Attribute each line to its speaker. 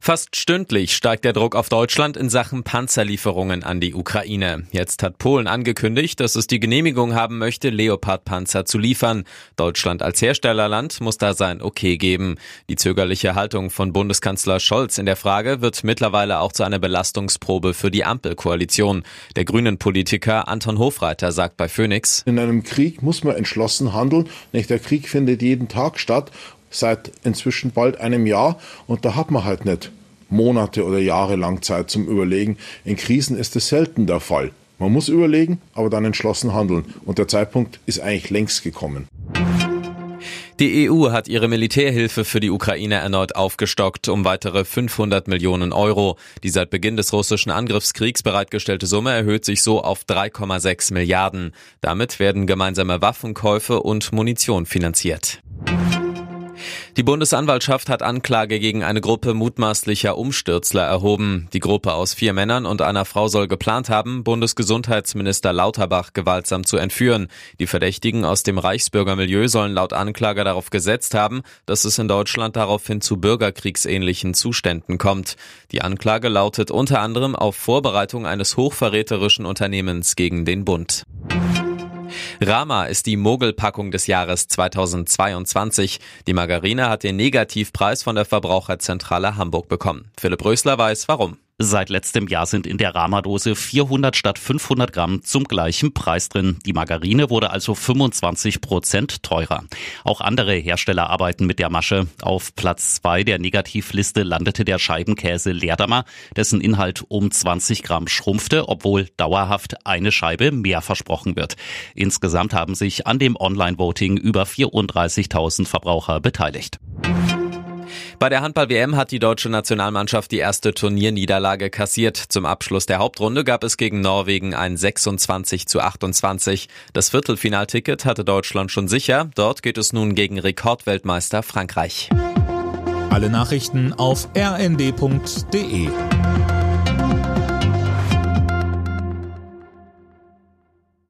Speaker 1: Fast stündlich steigt der Druck auf Deutschland in Sachen Panzerlieferungen an die Ukraine. Jetzt hat Polen angekündigt, dass es die Genehmigung haben möchte, Leopard-Panzer zu liefern. Deutschland als Herstellerland muss da sein Okay geben. Die zögerliche Haltung von Bundeskanzler Scholz in der Frage wird mittlerweile auch zu einer Belastungsprobe für die Ampelkoalition. Der grünen Politiker Anton Hofreiter sagt bei Phoenix,
Speaker 2: In einem Krieg muss man entschlossen handeln. Nicht? Der Krieg findet jeden Tag statt seit inzwischen bald einem Jahr und da hat man halt nicht Monate oder Jahre lang Zeit zum Überlegen. In Krisen ist es selten der Fall. Man muss überlegen, aber dann entschlossen handeln und der Zeitpunkt ist eigentlich längst gekommen.
Speaker 1: Die EU hat ihre Militärhilfe für die Ukraine erneut aufgestockt um weitere 500 Millionen Euro. Die seit Beginn des russischen Angriffskriegs bereitgestellte Summe erhöht sich so auf 3,6 Milliarden. Damit werden gemeinsame Waffenkäufe und Munition finanziert. Die Bundesanwaltschaft hat Anklage gegen eine Gruppe mutmaßlicher Umstürzler erhoben. Die Gruppe aus vier Männern und einer Frau soll geplant haben, Bundesgesundheitsminister Lauterbach gewaltsam zu entführen. Die Verdächtigen aus dem Reichsbürgermilieu sollen laut Anklage darauf gesetzt haben, dass es in Deutschland daraufhin zu bürgerkriegsähnlichen Zuständen kommt. Die Anklage lautet unter anderem auf Vorbereitung eines hochverräterischen Unternehmens gegen den Bund. Rama ist die Mogelpackung des Jahres 2022. Die Margarine hat den Negativpreis von der Verbraucherzentrale Hamburg bekommen. Philipp Rösler weiß warum.
Speaker 3: Seit letztem Jahr sind in der Rama-Dose 400 statt 500 Gramm zum gleichen Preis drin. Die Margarine wurde also 25 Prozent teurer. Auch andere Hersteller arbeiten mit der Masche. Auf Platz zwei der Negativliste landete der Scheibenkäse Leerdammer, dessen Inhalt um 20 Gramm schrumpfte, obwohl dauerhaft eine Scheibe mehr versprochen wird. Insgesamt haben sich an dem Online-Voting über 34.000 Verbraucher beteiligt.
Speaker 1: Bei der Handball-WM hat die deutsche Nationalmannschaft die erste Turnierniederlage kassiert. Zum Abschluss der Hauptrunde gab es gegen Norwegen ein 26 zu 28. Das Viertelfinalticket hatte Deutschland schon sicher. Dort geht es nun gegen Rekordweltmeister Frankreich.
Speaker 4: Alle Nachrichten auf rnd.de